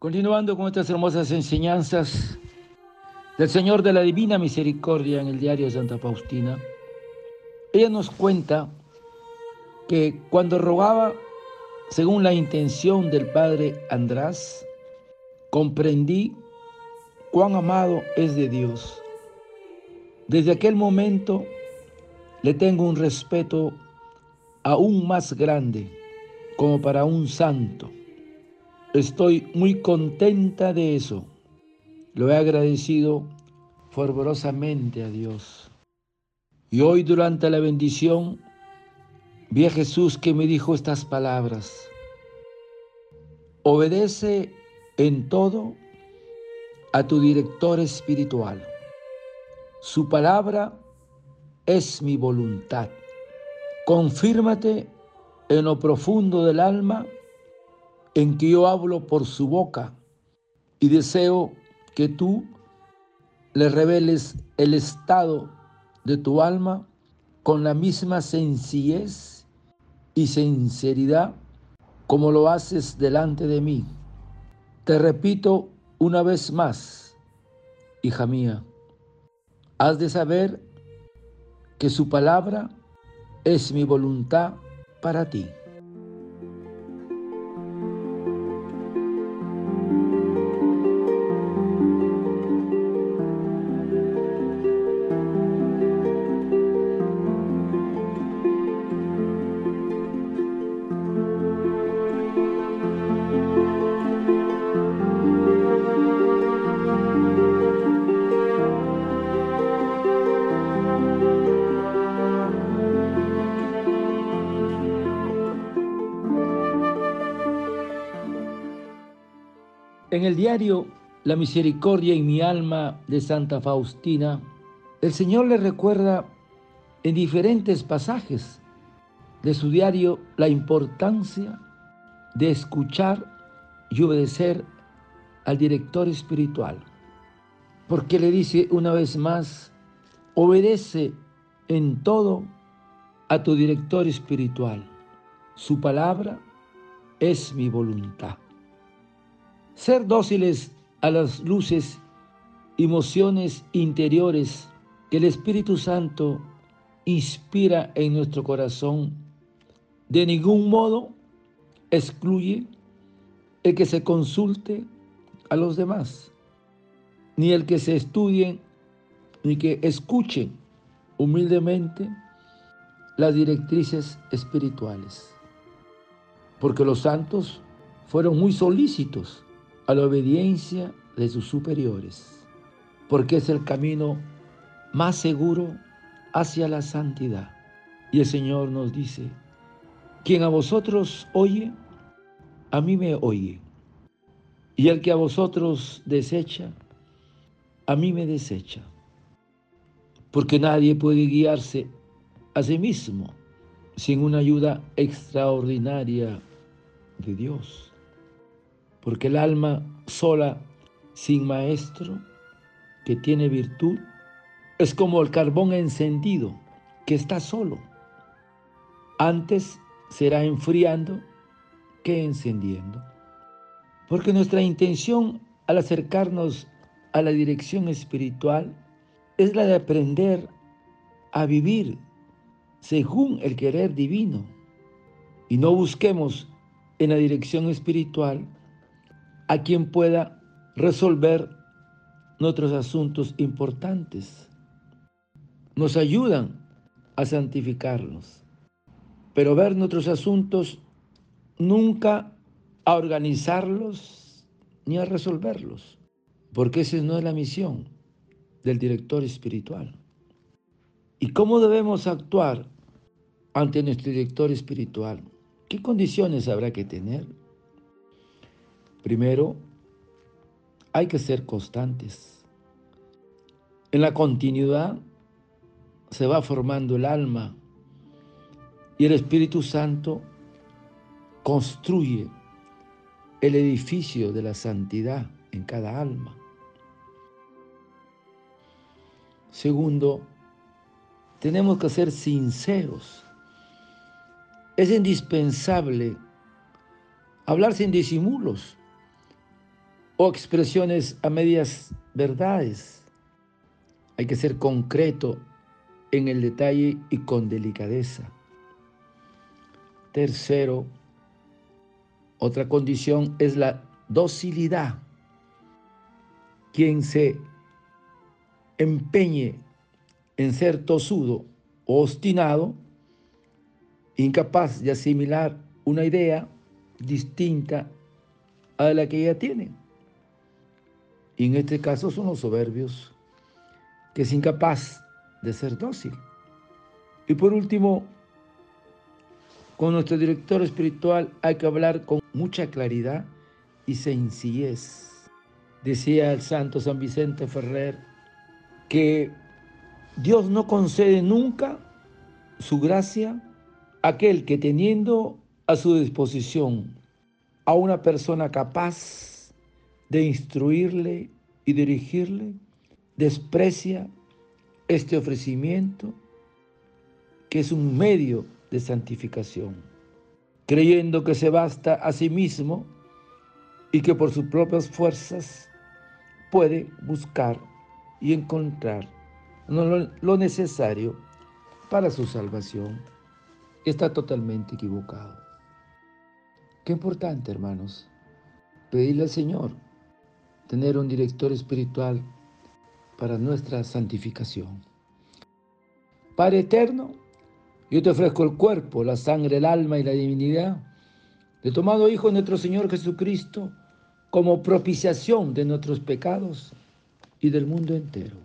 Continuando con estas hermosas enseñanzas del Señor de la Divina Misericordia en el diario de Santa Faustina, ella nos cuenta que cuando rogaba según la intención del Padre András, comprendí cuán amado es de Dios. Desde aquel momento le tengo un respeto aún más grande como para un santo Estoy muy contenta de eso. Lo he agradecido fervorosamente a Dios. Y hoy durante la bendición vi a Jesús que me dijo estas palabras. Obedece en todo a tu director espiritual. Su palabra es mi voluntad. Confírmate en lo profundo del alma en que yo hablo por su boca y deseo que tú le reveles el estado de tu alma con la misma sencillez y sinceridad como lo haces delante de mí. Te repito una vez más, hija mía, has de saber que su palabra es mi voluntad para ti. En el diario La misericordia en mi alma de Santa Faustina, el Señor le recuerda en diferentes pasajes de su diario la importancia de escuchar y obedecer al director espiritual. Porque le dice una vez más, obedece en todo a tu director espiritual. Su palabra es mi voluntad. Ser dóciles a las luces, emociones interiores que el Espíritu Santo inspira en nuestro corazón, de ningún modo excluye el que se consulte a los demás, ni el que se estudie, ni que escuche humildemente las directrices espirituales. Porque los santos fueron muy solícitos a la obediencia de sus superiores, porque es el camino más seguro hacia la santidad. Y el Señor nos dice, quien a vosotros oye, a mí me oye. Y el que a vosotros desecha, a mí me desecha. Porque nadie puede guiarse a sí mismo sin una ayuda extraordinaria de Dios porque el alma sola, sin maestro, que tiene virtud, es como el carbón encendido, que está solo. Antes será enfriando que encendiendo. Porque nuestra intención al acercarnos a la dirección espiritual es la de aprender a vivir según el querer divino y no busquemos en la dirección espiritual a quien pueda resolver nuestros asuntos importantes. Nos ayudan a santificarnos, pero ver nuestros asuntos nunca a organizarlos ni a resolverlos, porque esa no es la misión del director espiritual. ¿Y cómo debemos actuar ante nuestro director espiritual? ¿Qué condiciones habrá que tener? Primero, hay que ser constantes. En la continuidad se va formando el alma y el Espíritu Santo construye el edificio de la santidad en cada alma. Segundo, tenemos que ser sinceros. Es indispensable hablar sin disimulos o expresiones a medias verdades. Hay que ser concreto en el detalle y con delicadeza. Tercero, otra condición es la docilidad. Quien se empeñe en ser tosudo o obstinado, incapaz de asimilar una idea distinta a la que ella tiene. Y en este caso son los soberbios, que es incapaz de ser dócil. Y por último, con nuestro director espiritual hay que hablar con mucha claridad y sencillez. Decía el santo San Vicente Ferrer que Dios no concede nunca su gracia a aquel que teniendo a su disposición a una persona capaz de instruirle y dirigirle, desprecia este ofrecimiento que es un medio de santificación, creyendo que se basta a sí mismo y que por sus propias fuerzas puede buscar y encontrar lo necesario para su salvación, está totalmente equivocado. Qué importante, hermanos, pedirle al Señor tener un director espiritual para nuestra santificación. Padre eterno, yo te ofrezco el cuerpo, la sangre, el alma y la divinidad de tomado Hijo nuestro Señor Jesucristo como propiciación de nuestros pecados y del mundo entero.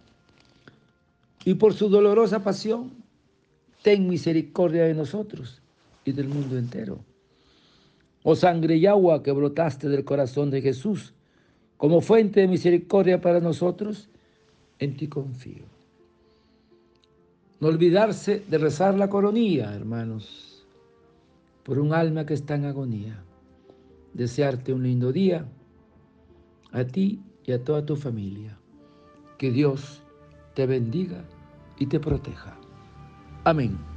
Y por su dolorosa pasión, ten misericordia de nosotros y del mundo entero. Oh sangre y agua que brotaste del corazón de Jesús, como fuente de misericordia para nosotros, en ti confío. No olvidarse de rezar la coronilla, hermanos, por un alma que está en agonía. Desearte un lindo día a ti y a toda tu familia. Que Dios te bendiga y te proteja. Amén.